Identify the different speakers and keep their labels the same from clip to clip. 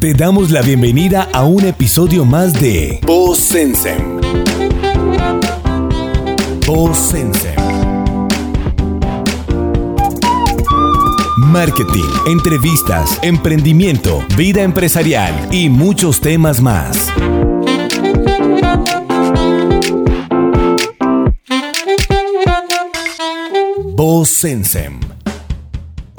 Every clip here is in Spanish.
Speaker 1: Te damos la bienvenida a un episodio más de Voz Sensem. Voz Sensem. Marketing, entrevistas, emprendimiento, vida empresarial y muchos temas más. Voz Sensem.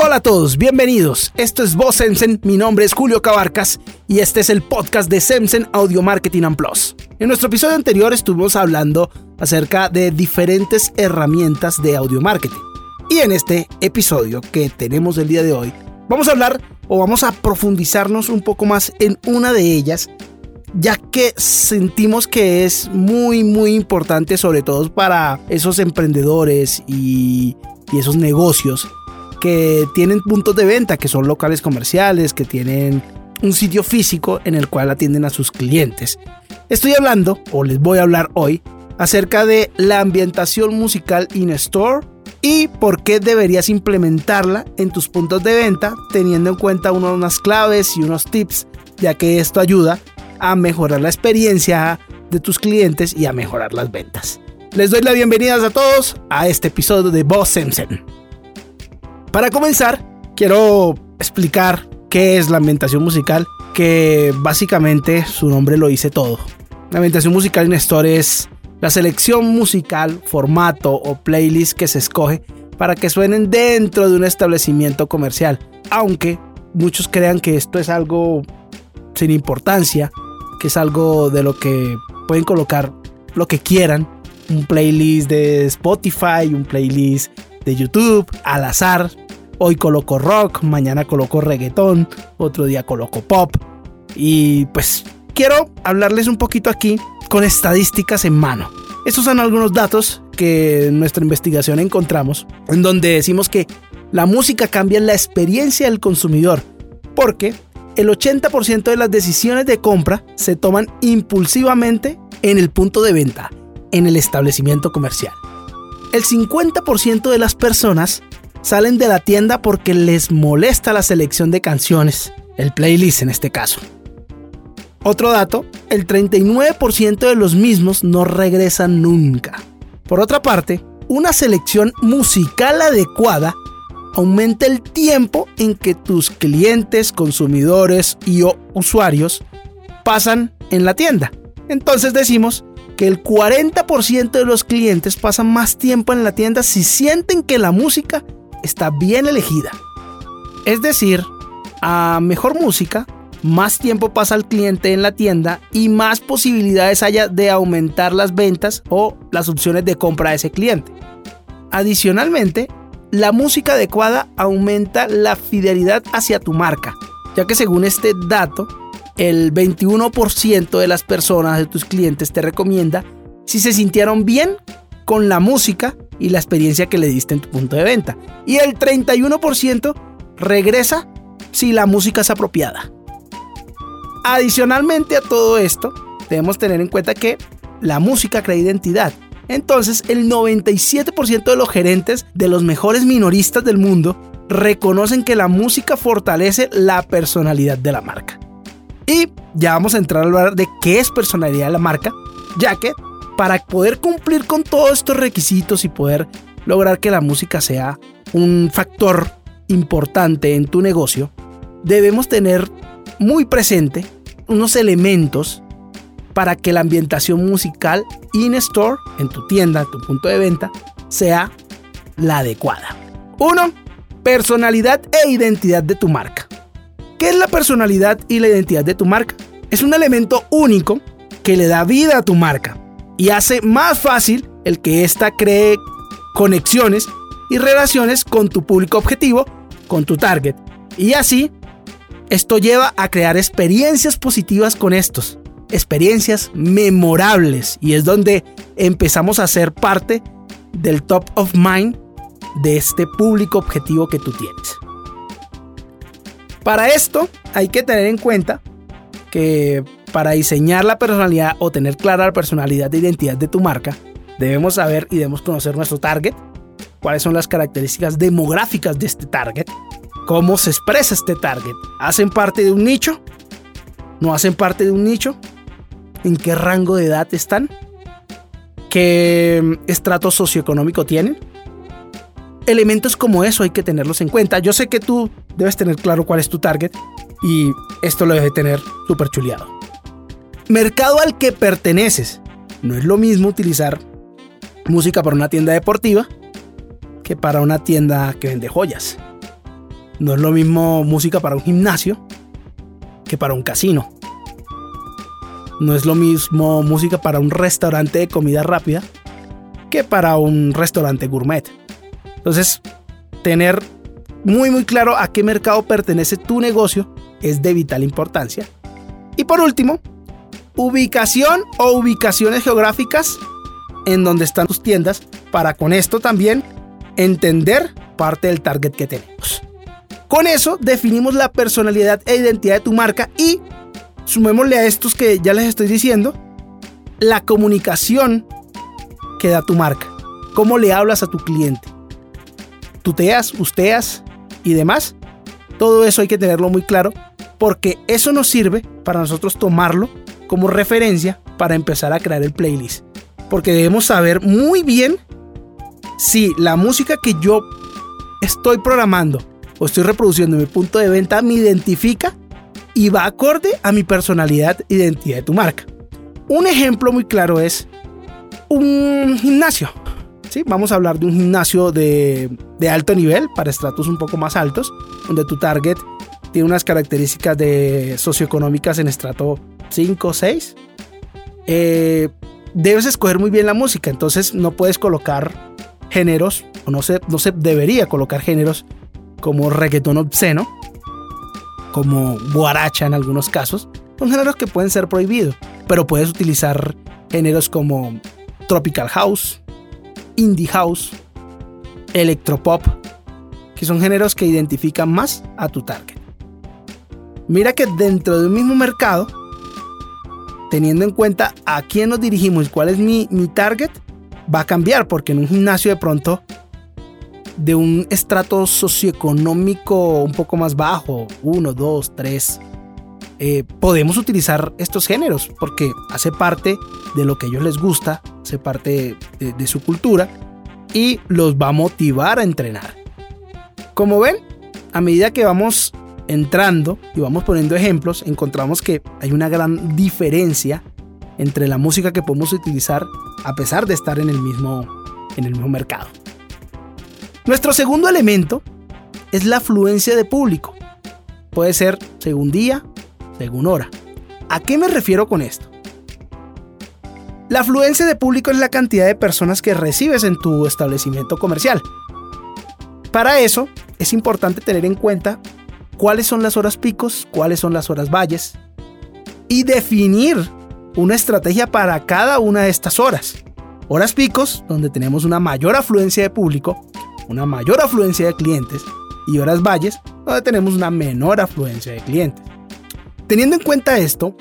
Speaker 2: Hola a todos, bienvenidos. Esto es Voz Semsen, mi nombre es Julio Cabarcas y este es el podcast de Semsen Audio Marketing and. En nuestro episodio anterior estuvimos hablando acerca de diferentes herramientas de audio marketing. Y en este episodio que tenemos el día de hoy, vamos a hablar o vamos a profundizarnos un poco más en una de ellas, ya que sentimos que es muy muy importante sobre todo para esos emprendedores y esos negocios que tienen puntos de venta, que son locales comerciales, que tienen un sitio físico en el cual atienden a sus clientes. Estoy hablando, o les voy a hablar hoy, acerca de la ambientación musical in-store y por qué deberías implementarla en tus puntos de venta teniendo en cuenta unas claves y unos tips, ya que esto ayuda a mejorar la experiencia de tus clientes y a mejorar las ventas. Les doy la bienvenida a todos a este episodio de Boss Simpson. Para comenzar, quiero explicar qué es la ambientación musical, que básicamente su nombre lo dice todo. La ambientación musical en Store es la selección musical, formato o playlist que se escoge para que suenen dentro de un establecimiento comercial, aunque muchos crean que esto es algo sin importancia, que es algo de lo que pueden colocar lo que quieran, un playlist de Spotify, un playlist de YouTube, al azar. Hoy coloco rock, mañana coloco reggaetón, otro día coloco pop. Y pues quiero hablarles un poquito aquí con estadísticas en mano. Estos son algunos datos que en nuestra investigación encontramos, en donde decimos que la música cambia la experiencia del consumidor, porque el 80% de las decisiones de compra se toman impulsivamente en el punto de venta, en el establecimiento comercial. El 50% de las personas salen de la tienda porque les molesta la selección de canciones, el playlist en este caso. Otro dato, el 39% de los mismos no regresan nunca. Por otra parte, una selección musical adecuada aumenta el tiempo en que tus clientes, consumidores y o usuarios pasan en la tienda. Entonces decimos que el 40% de los clientes pasan más tiempo en la tienda si sienten que la música está bien elegida. Es decir, a mejor música, más tiempo pasa el cliente en la tienda y más posibilidades haya de aumentar las ventas o las opciones de compra de ese cliente. Adicionalmente, la música adecuada aumenta la fidelidad hacia tu marca, ya que según este dato, el 21% de las personas de tus clientes te recomienda si se sintieron bien con la música y la experiencia que le diste en tu punto de venta. Y el 31% regresa si la música es apropiada. Adicionalmente a todo esto, debemos tener en cuenta que la música crea identidad. Entonces, el 97% de los gerentes de los mejores minoristas del mundo reconocen que la música fortalece la personalidad de la marca. Y ya vamos a entrar a hablar de qué es personalidad de la marca, ya que para poder cumplir con todos estos requisitos y poder lograr que la música sea un factor importante en tu negocio, debemos tener muy presente unos elementos para que la ambientación musical in-store, en tu tienda, en tu punto de venta, sea la adecuada. Uno, personalidad e identidad de tu marca. ¿Qué es la personalidad y la identidad de tu marca? Es un elemento único que le da vida a tu marca y hace más fácil el que ésta cree conexiones y relaciones con tu público objetivo, con tu target. Y así, esto lleva a crear experiencias positivas con estos, experiencias memorables y es donde empezamos a ser parte del top of mind de este público objetivo que tú tienes. Para esto hay que tener en cuenta que para diseñar la personalidad o tener clara la personalidad de identidad de tu marca, debemos saber y debemos conocer nuestro target, cuáles son las características demográficas de este target, cómo se expresa este target. ¿Hacen parte de un nicho? ¿No hacen parte de un nicho? ¿En qué rango de edad están? ¿Qué estrato socioeconómico tienen? Elementos como eso hay que tenerlos en cuenta. Yo sé que tú debes tener claro cuál es tu target y esto lo debe tener súper chuleado. Mercado al que perteneces. No es lo mismo utilizar música para una tienda deportiva que para una tienda que vende joyas. No es lo mismo música para un gimnasio que para un casino. No es lo mismo música para un restaurante de comida rápida que para un restaurante gourmet. Entonces, tener muy muy claro a qué mercado pertenece tu negocio es de vital importancia. Y por último, ubicación o ubicaciones geográficas en donde están tus tiendas para con esto también entender parte del target que tenemos. Con eso definimos la personalidad e identidad de tu marca y sumémosle a estos que ya les estoy diciendo, la comunicación que da tu marca. Cómo le hablas a tu cliente. Tuteas, usteas y demás. Todo eso hay que tenerlo muy claro porque eso nos sirve para nosotros tomarlo como referencia para empezar a crear el playlist. Porque debemos saber muy bien si la música que yo estoy programando o estoy reproduciendo en mi punto de venta me identifica y va acorde a mi personalidad e identidad de tu marca. Un ejemplo muy claro es un gimnasio. Vamos a hablar de un gimnasio de, alto nivel para estratos un poco más altos, donde tu target tiene unas características de socioeconómicas en estrato 5 o 6. debes escoger muy bien la música, entonces no puedes colocar géneros, o no se, no se debería colocar géneros como reggaetón obsceno, como guaracha en algunos casos, son géneros que pueden ser prohibidos, pero puedes utilizar géneros como tropical house, indie house, electropop, que son géneros que identifican más a tu target. Mira que dentro de un mismo mercado, teniendo en cuenta a quién nos dirigimos y cuál es mi, mi target, va a cambiar, porque en un gimnasio de pronto de un estrato socioeconómico un poco más bajo, uno, dos, tres, eh, podemos utilizar estos géneros porque hace parte de lo que a ellos les gusta, hace parte de, su cultura y los va a motivar a entrenar. Como ven, a medida que vamos entrando y vamos poniendo ejemplos, encontramos que hay una gran diferencia entre la música que podemos utilizar a pesar de estar en el mismo, en el mismo mercado. Nuestro segundo elemento es la afluencia de público. Puede ser según día, según hora. ¿A qué me refiero con esto? La afluencia de público es la cantidad de personas que recibes en tu establecimiento comercial. Para eso es importante tener en cuenta cuáles son las horas picos, cuáles son las horas valles y definir una estrategia para cada una de estas horas. Horas picos, donde tenemos una mayor afluencia de público, una mayor afluencia de clientes y horas valles donde tenemos una menor afluencia de clientes. Teniendo en cuenta esto,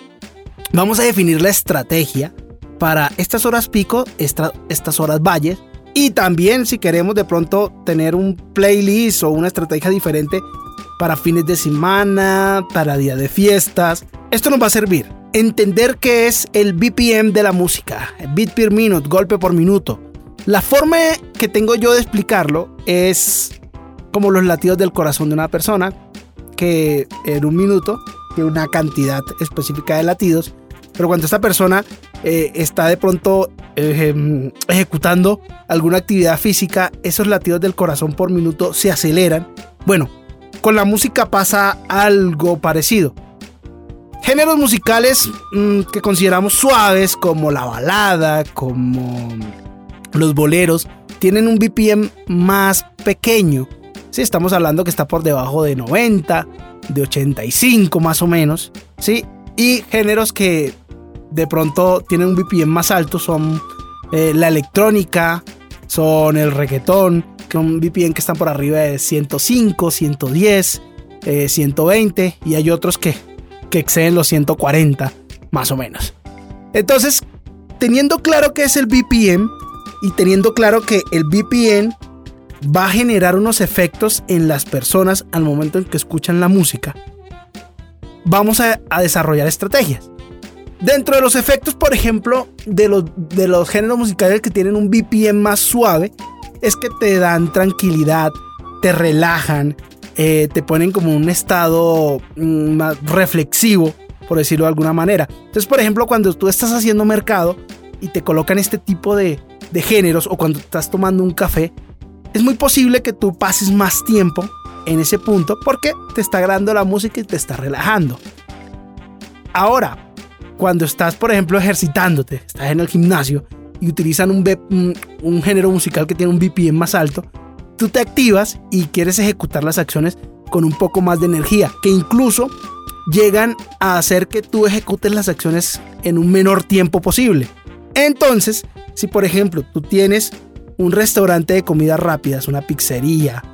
Speaker 2: vamos a definir la estrategia para estas horas pico, estas horas valles y también si queremos de pronto tener un playlist o una estrategia diferente para fines de semana, para día de fiestas. Esto nos va a servir. Entender qué es el BPM de la música, beat per minute, golpe por minuto, la forma que tengo yo de explicarlo es como los latidos del corazón de una persona, que en un minuto tiene una cantidad específica de latidos, pero cuando esta persona eh, está de pronto eh, ejecutando alguna actividad física, esos latidos del corazón por minuto se aceleran. Bueno, con la música pasa algo parecido. Géneros musicales mm, que consideramos suaves, como la balada, como los boleros tienen un BPM más pequeño. Si estamos hablando que está por debajo de 90, de 85 más o menos. ¿sí? Y géneros que de pronto tienen un BPM más alto son eh, la electrónica, son el reggaetón, que un BPM que están por arriba de 105, 110, 120 y hay otros que, que exceden los 140 más o menos. Entonces, teniendo claro qué es el BPM, y teniendo claro que el VPN va a generar unos efectos en las personas al momento en que escuchan la música. vamos a, desarrollar estrategias. Dentro de los efectos, por ejemplo, de los, de los géneros musicales que tienen un BPM más suave, es que te dan tranquilidad, te relajan, eh, te ponen como un estado mm, más reflexivo, por decirlo de alguna manera. Entonces, por ejemplo, cuando tú estás haciendo mercado y te colocan este tipo de, de géneros o cuando estás tomando un café, es muy posible que tú pases más tiempo en ese punto porque te está agradando la música y te está relajando. Ahora, cuando estás, por ejemplo, ejercitándote, estás en el gimnasio y utilizan un, género musical que tiene un BPM más alto, tú te activas y quieres ejecutar las acciones con un poco más de energía, que incluso llegan a hacer que tú ejecutes las acciones en un menor tiempo posible. Entonces, si por ejemplo tú tienes un restaurante de comidas rápidas, una pizzería,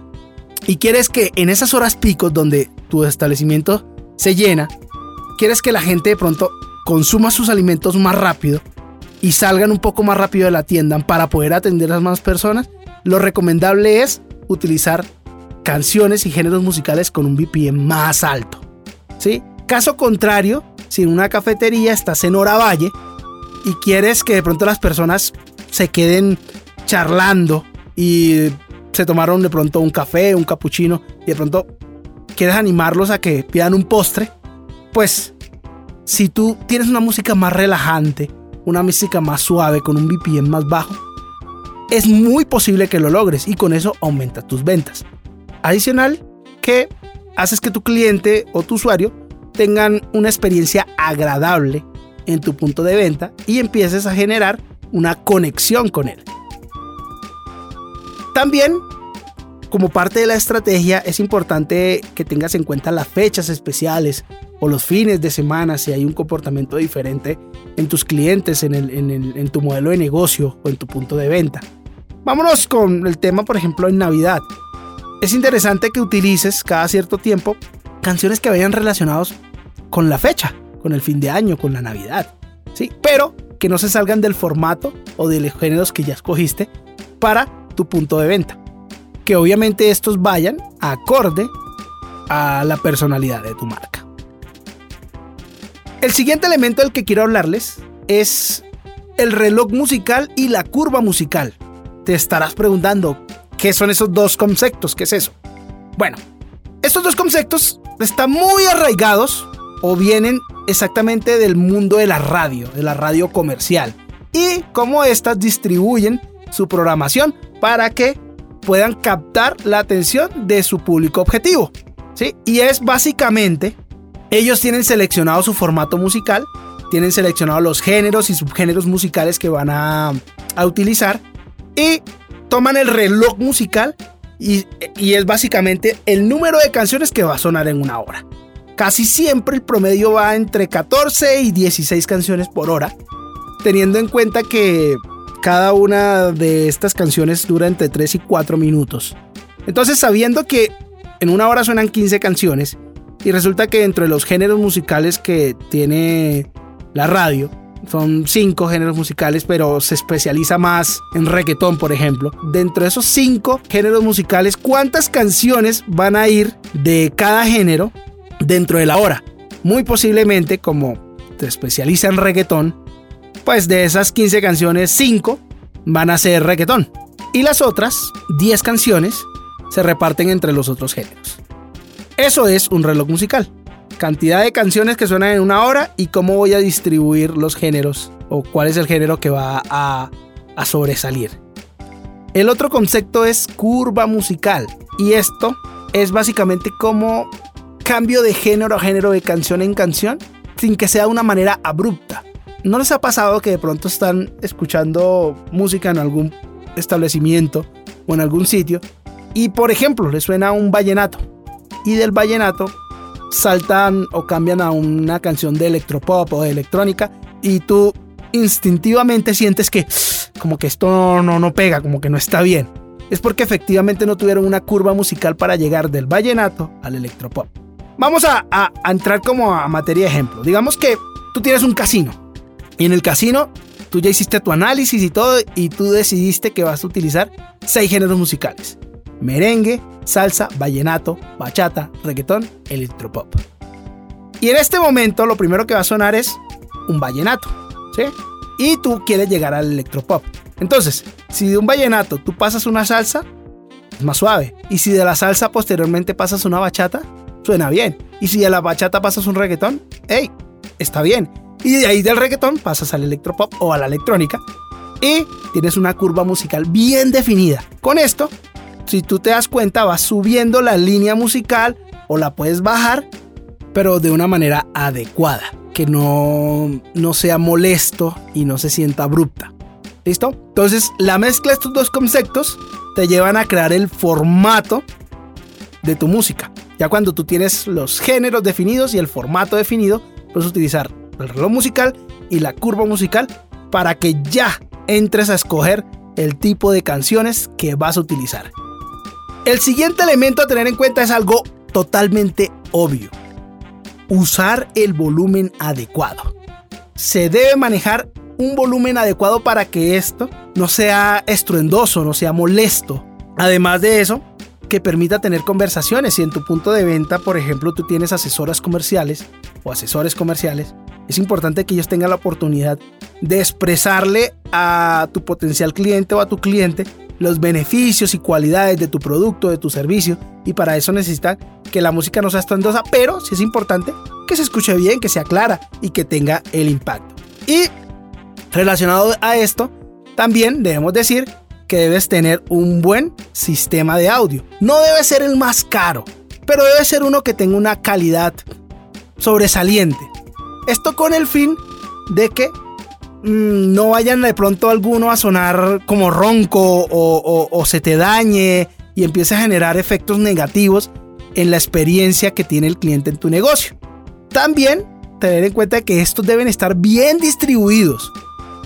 Speaker 2: y quieres que en esas horas picos donde tu establecimiento se llena, quieres que la gente de pronto consuma sus alimentos más rápido y salgan un poco más rápido de la tienda para poder atender a más personas, lo recomendable es utilizar canciones y géneros musicales con un BPM más alto. ¿sí? Caso contrario, si en una cafetería estás en hora valle y quieres que de pronto las personas se queden charlando y se tomaron de pronto un café, un cappuccino y de pronto quieres animarlos a que pidan un postre, pues si tú tienes una música más relajante, una música más suave con un BPM más bajo, es muy posible que lo logres y con eso aumentas tus ventas. Adicional que haces que tu cliente o tu usuario tengan una experiencia agradable en tu punto de venta y empieces a generar una conexión con él. También, como parte de la estrategia, es importante que tengas en cuenta las fechas especiales o los fines de semana si hay un comportamiento diferente en tus clientes, en, en tu modelo de negocio o en tu punto de venta. Vámonos con el tema, por ejemplo, en Navidad. Es interesante que utilices cada cierto tiempo canciones que vayan relacionados con la fecha, con el fin de año, con la Navidad. Sí, pero que no se salgan del formato o de los géneros que ya escogiste para tu punto de venta. Que obviamente estos vayan acorde a la personalidad de tu marca. El siguiente elemento del que quiero hablarles es el reloj musical y la curva musical. Te estarás preguntando, ¿qué son esos dos conceptos? ¿Qué es eso? Bueno, estos dos conceptos están muy arraigados o vienen exactamente del mundo de la radio, de la radio comercial, y cómo éstas distribuyen su programación para que puedan captar la atención de su público objetivo. ¿sí? Y es básicamente, ellos tienen seleccionado su formato musical, tienen seleccionado los géneros y subgéneros musicales que van a, a utilizar y toman el reloj musical y, y, es básicamente el número de canciones que va a sonar en una hora. Casi siempre el promedio va entre 14 y 16 canciones por hora, teniendo en cuenta que cada una de estas canciones dura entre 3 y 4 minutos. Entonces, sabiendo que en una hora suenan 15 canciones, y resulta que dentro de los géneros musicales que tiene la radio, son 5 géneros musicales, pero se especializa más en reggaetón, por ejemplo. Dentro de esos 5 géneros musicales, ¿cuántas canciones van a ir de cada género dentro de la hora? Muy posiblemente, como se especializa en reggaetón, pues de esas 15 canciones, 5 van a ser reggaetón. Y las otras 10 canciones se reparten entre los otros géneros. Eso es un reloj musical. Cantidad de canciones que suenan en una hora y cómo voy a distribuir los géneros o cuál es el género que va a, a sobresalir. El otro concepto es curva musical y esto es básicamente como cambio de género a género de canción en canción sin que sea de una manera abrupta. ¿No les ha pasado que de pronto están escuchando música en algún establecimiento o en algún sitio y por ejemplo les suena un vallenato y del vallenato saltan o cambian a una canción de electropop o de electrónica y tú instintivamente sientes que como que esto no, no, pega, como que no está bien. Es porque efectivamente no tuvieron una curva musical para llegar del vallenato al electropop. Vamos a, a entrar como a materia de ejemplo. Digamos que tú tienes un casino y en el casino, tú ya hiciste tu análisis y todo, y tú decidiste que vas a utilizar seis géneros musicales: merengue, salsa, vallenato, bachata, reggaetón, electropop. Y en este momento lo primero que va a sonar es un vallenato, ¿sí? Y tú quieres llegar al electropop. Entonces, si de un vallenato tú pasas una salsa, es más suave. Y si de la salsa posteriormente pasas una bachata, suena bien. Y si de la bachata pasas un reggaetón, hey, está bien. Y de ahí del reggaetón pasas al electropop o a la electrónica y tienes una curva musical bien definida. Con esto, si tú te das cuenta, vas subiendo la línea musical o la puedes bajar, pero de una manera adecuada, que no, no sea molesto y no se sienta abrupta. ¿Listo? Entonces, la mezcla de estos dos conceptos te llevan a crear el formato de tu música. Ya cuando tú tienes los géneros definidos y el formato definido, puedes utilizar el reloj musical y la curva musical para que ya entres a escoger el tipo de canciones que vas a utilizar. El siguiente elemento a tener en cuenta es algo totalmente obvio. Usar el volumen adecuado. Se debe manejar un volumen adecuado para que esto no sea estruendoso, no sea molesto. Además de eso, que permita tener conversaciones. Si en tu punto de venta, por ejemplo, tú tienes asesoras comerciales o asesores comerciales, es importante que ellos tengan la oportunidad de expresarle a tu potencial cliente o a tu cliente los beneficios y cualidades de tu producto, de tu servicio, y para eso necesitan que la música no sea estruendosa, pero sí es importante que se escuche bien, que sea clara y que tenga el impacto. Y relacionado a esto, también debemos decir que debes tener un buen sistema de audio. No debe ser el más caro, pero debe ser uno que tenga una calidad sobresaliente. Esto con el fin de que no vayan de pronto alguno a sonar como ronco o, se te dañe y empiece a generar efectos negativos en la experiencia que tiene el cliente en tu negocio. También tener en cuenta que estos deben estar bien distribuidos.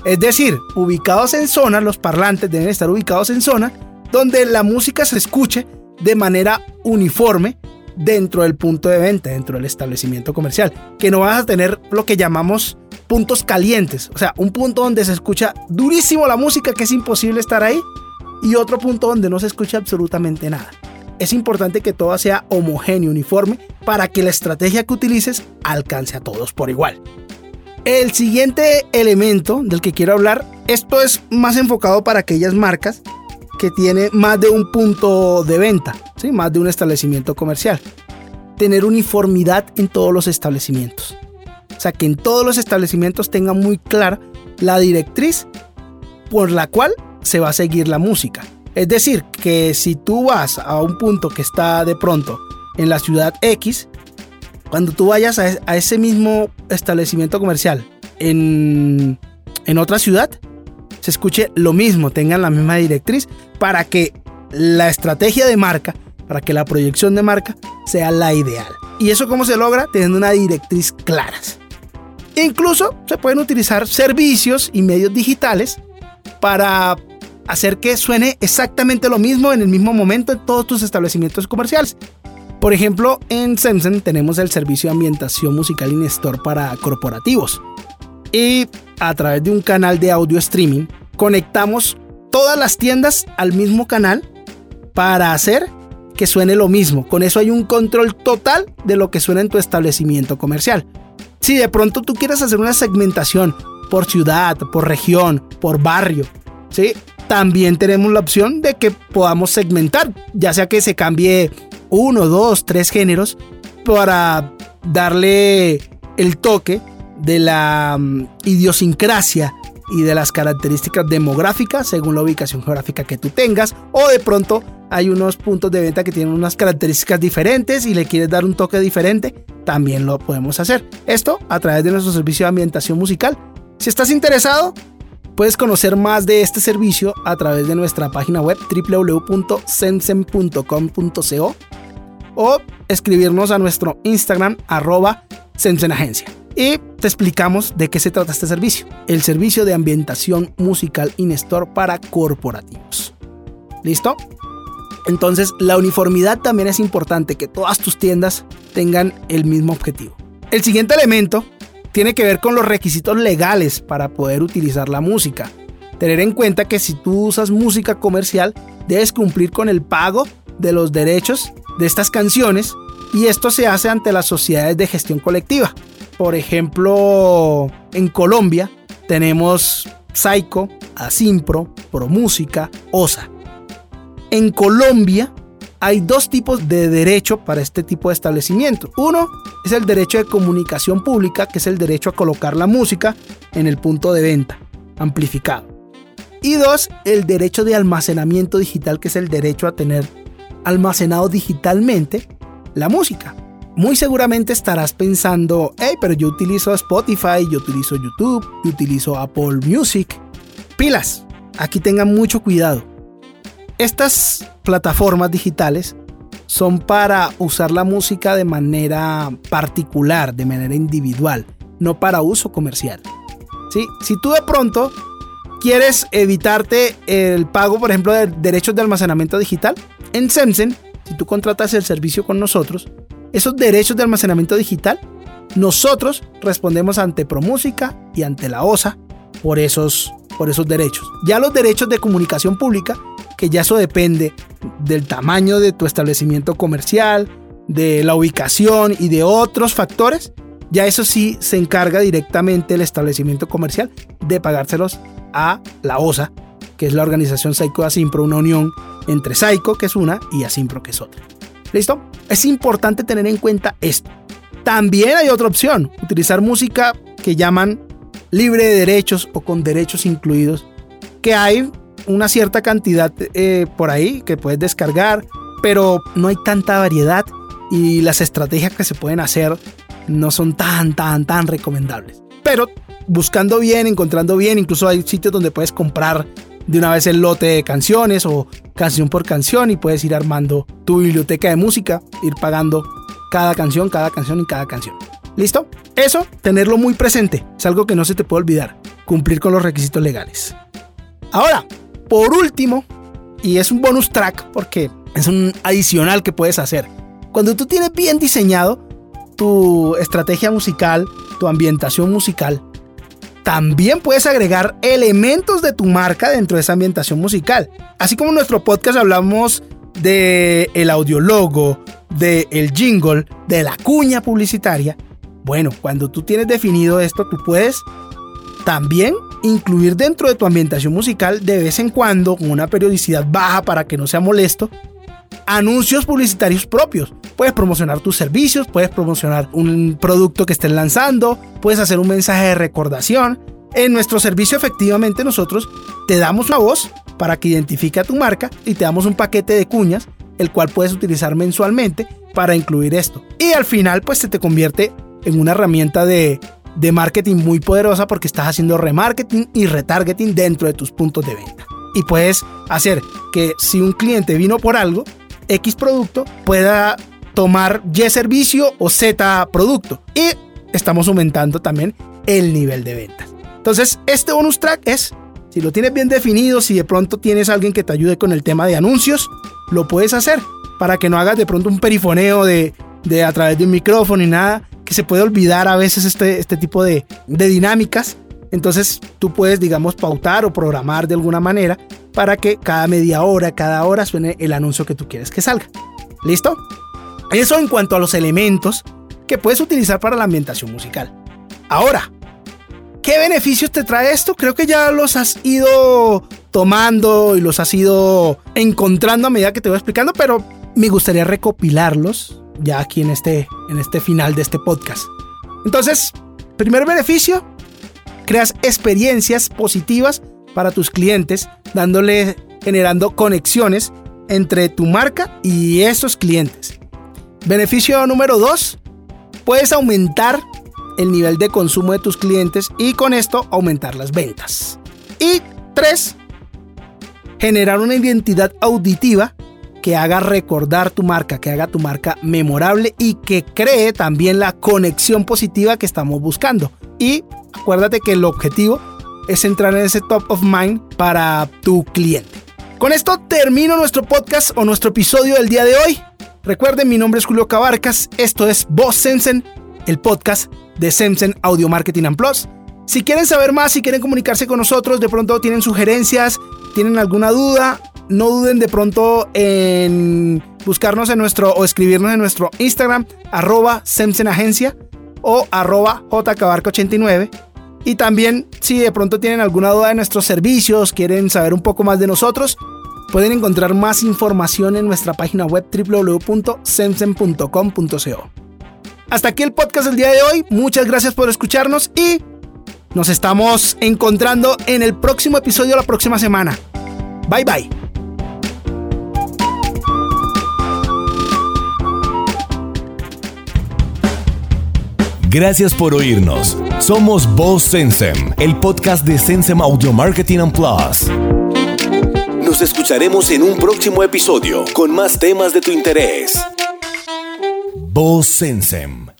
Speaker 2: Es decir, ubicados en zona, los parlantes deben estar ubicados en zona donde la música se escuche de manera uniforme dentro del punto de venta, dentro del establecimiento comercial. Que no vas a tener lo que llamamos puntos calientes. O sea, un punto donde se escucha durísimo la música, que es imposible estar ahí. Y otro punto donde no se escucha absolutamente nada. Es importante que todo sea homogéneo, uniforme, para que la estrategia que utilices alcance a todos por igual. El siguiente elemento del que quiero hablar, esto es más enfocado para aquellas marcas que tienen más de un punto de venta, ¿sí? más de un establecimiento comercial. Tener uniformidad en todos los establecimientos. O sea, que en todos los establecimientos tenga muy clara la directriz por la cual se va a seguir la música. Es decir, que si tú vas a un punto que está de pronto en la ciudad X, cuando tú vayas a, ese mismo establecimiento comercial en, en otra ciudad, se escuche lo mismo, tengan la misma directriz para que la estrategia de marca, para que la proyección de marca sea la ideal. ¿Y eso cómo se logra? Teniendo una directriz claras. Incluso se pueden utilizar servicios y medios digitales para hacer que suene exactamente lo mismo en el mismo momento en todos tus establecimientos comerciales. Por ejemplo, en Semsen tenemos el servicio de ambientación musical in store para corporativos. Y a través de un canal de audio streaming, conectamos todas las tiendas al mismo canal para hacer que suene lo mismo. Con eso hay un control total de lo que suena en tu establecimiento comercial. Si de pronto tú quieres hacer una segmentación por ciudad, por región, por barrio, ¿sí? También tenemos la opción de que podamos segmentar, ya sea que se cambie uno, dos, tres géneros para darle el toque de la mm, idiosincrasia y de las características demográficas según la ubicación geográfica que tú tengas o de pronto hay unos puntos de venta que tienen unas características diferentes y le quieres dar un toque diferente, también lo podemos hacer. Esto a través de nuestro servicio de ambientación musical. Si estás interesado, puedes conocer más de este servicio a través de nuestra página web www.sensen.com.co o escribirnos a nuestro Instagram arroba sensenagencia. Y te explicamos de qué se trata este servicio. El servicio de ambientación musical in store para corporativos. ¿Listo? Entonces la uniformidad también es importante, que todas tus tiendas tengan el mismo objetivo. El siguiente elemento tiene que ver con los requisitos legales para poder utilizar la música. Tener en cuenta que si tú usas música comercial, debes cumplir con el pago de los derechos de estas canciones y esto se hace ante las sociedades de gestión colectiva. Por ejemplo, en Colombia tenemos Saico, Asimpro, ProMúsica, OSA. En Colombia hay dos tipos de derecho para este tipo de establecimiento. Uno es el derecho de comunicación pública, que es el derecho a colocar la música en el punto de venta, amplificado. Y dos, el derecho de almacenamiento digital, que es el derecho a tener almacenado digitalmente la música. Muy seguramente estarás pensando, hey, pero yo utilizo Spotify, yo utilizo YouTube, yo utilizo Apple Music. Pilas, aquí tengan mucho cuidado. Estas plataformas digitales son para usar la música de manera particular, de manera individual, no para uso comercial. ¿Sí? Si tú de pronto quieres evitarte el pago, por ejemplo, de derechos de almacenamiento digital, en Semsen, si tú contratas el servicio con nosotros, esos derechos de almacenamiento digital, nosotros respondemos ante ProMúsica y ante la OSA por esos, por esos derechos. Ya los derechos de comunicación pública, que ya eso depende del tamaño de tu establecimiento comercial, de la ubicación y de otros factores, ya eso sí se encarga directamente el establecimiento comercial de pagárselos a la OSA, que es la organización Saico Asimpro, una unión entre Saico, que es una, y Asimpro, que es otra. ¿Listo? Es importante tener en cuenta esto. También hay otra opción, utilizar música que llaman libre de derechos o con derechos incluidos, que hay una cierta cantidad eh, por ahí que puedes descargar, pero no hay tanta variedad y las estrategias que se pueden hacer no son tan, tan, tan recomendables. Pero buscando bien, encontrando bien, incluso hay sitios donde puedes comprar de una vez el lote de canciones o canción por canción y puedes ir armando tu biblioteca de música, ir pagando cada canción, cada canción y cada canción. ¿Listo? Eso, tenerlo muy presente, es algo que no se te puede olvidar, cumplir con los requisitos legales. Ahora, por último, y es un bonus track porque es un adicional que puedes hacer. Cuando tú tienes bien diseñado tu estrategia musical, tu ambientación musical, también puedes agregar elementos de tu marca dentro de esa ambientación musical. Así como en nuestro podcast hablamos de el audiologo, de el jingle, de la cuña publicitaria. Bueno, cuando tú tienes definido esto, tú puedes también incluir dentro de tu ambientación musical de vez en cuando, con una periodicidad baja para que no sea molesto, anuncios publicitarios propios. Puedes promocionar tus servicios, puedes promocionar un producto que estés lanzando, puedes hacer un mensaje de recordación. En nuestro servicio efectivamente nosotros te damos una voz para que identifique a tu marca y te damos un paquete de cuñas, el cual puedes utilizar mensualmente para incluir esto. Y al final pues se te convierte en una herramienta de, de marketing muy poderosa porque estás haciendo remarketing y retargeting dentro de tus puntos de venta. Y puedes hacer que si un cliente vino por algo, X producto pueda tomar Y servicio o Z producto. Y estamos aumentando también el nivel de ventas. Entonces, este bonus track es, si lo tienes bien definido, si de pronto tienes alguien que te ayude con el tema de anuncios, lo puedes hacer para que no hagas de pronto un perifoneo de, de a través de un micrófono y nada, que se puede olvidar a veces este, este tipo de, de dinámicas. Entonces tú puedes, digamos, pautar o programar de alguna manera para que cada media hora, cada hora suene el anuncio que tú quieres que salga. ¿Listo? Eso en cuanto a los elementos que puedes utilizar para la ambientación musical. Ahora, ¿qué beneficios te trae esto? Creo que ya los has ido tomando y los has ido encontrando a medida que te voy explicando, pero me gustaría recopilarlos ya aquí en este, en este final de este podcast. Entonces, primer beneficio, creas experiencias positivas para tus clientes, dándole, generando conexiones entre tu marca y esos clientes. Beneficio número 2, puedes aumentar el nivel de consumo de tus clientes y con esto aumentar las ventas. Y 3, generar una identidad auditiva que haga recordar tu marca, que haga tu marca memorable y que cree también la conexión positiva que estamos buscando. Y acuérdate que el objetivo es entrar en ese top of mind para tu cliente. Con esto termino nuestro podcast o nuestro episodio del día de hoy. Recuerden, mi nombre es Julio Cabarcas, esto es Voz Sensen, el podcast de Sensen Audio Marketing and Plus. Si quieren saber más, si quieren comunicarse con nosotros, de pronto tienen sugerencias, tienen alguna duda, no duden de pronto en buscarnos en nuestro o escribirnos en nuestro Instagram, arroba Agencia o arroba jcabarca89. Y también, si de pronto tienen alguna duda de nuestros servicios, quieren saber un poco más de nosotros, pueden encontrar más información en nuestra página web www.semsen.com.co. Hasta aquí el podcast del día de hoy. Muchas gracias por escucharnos y nos estamos encontrando en el próximo episodio la próxima semana. Bye bye.
Speaker 1: Gracias por oírnos. Somos Voz Sensem, el podcast de Sensem Audio Marketing and Plus. Nos escucharemos en un próximo episodio con más temas de tu interés. Voz Sensem.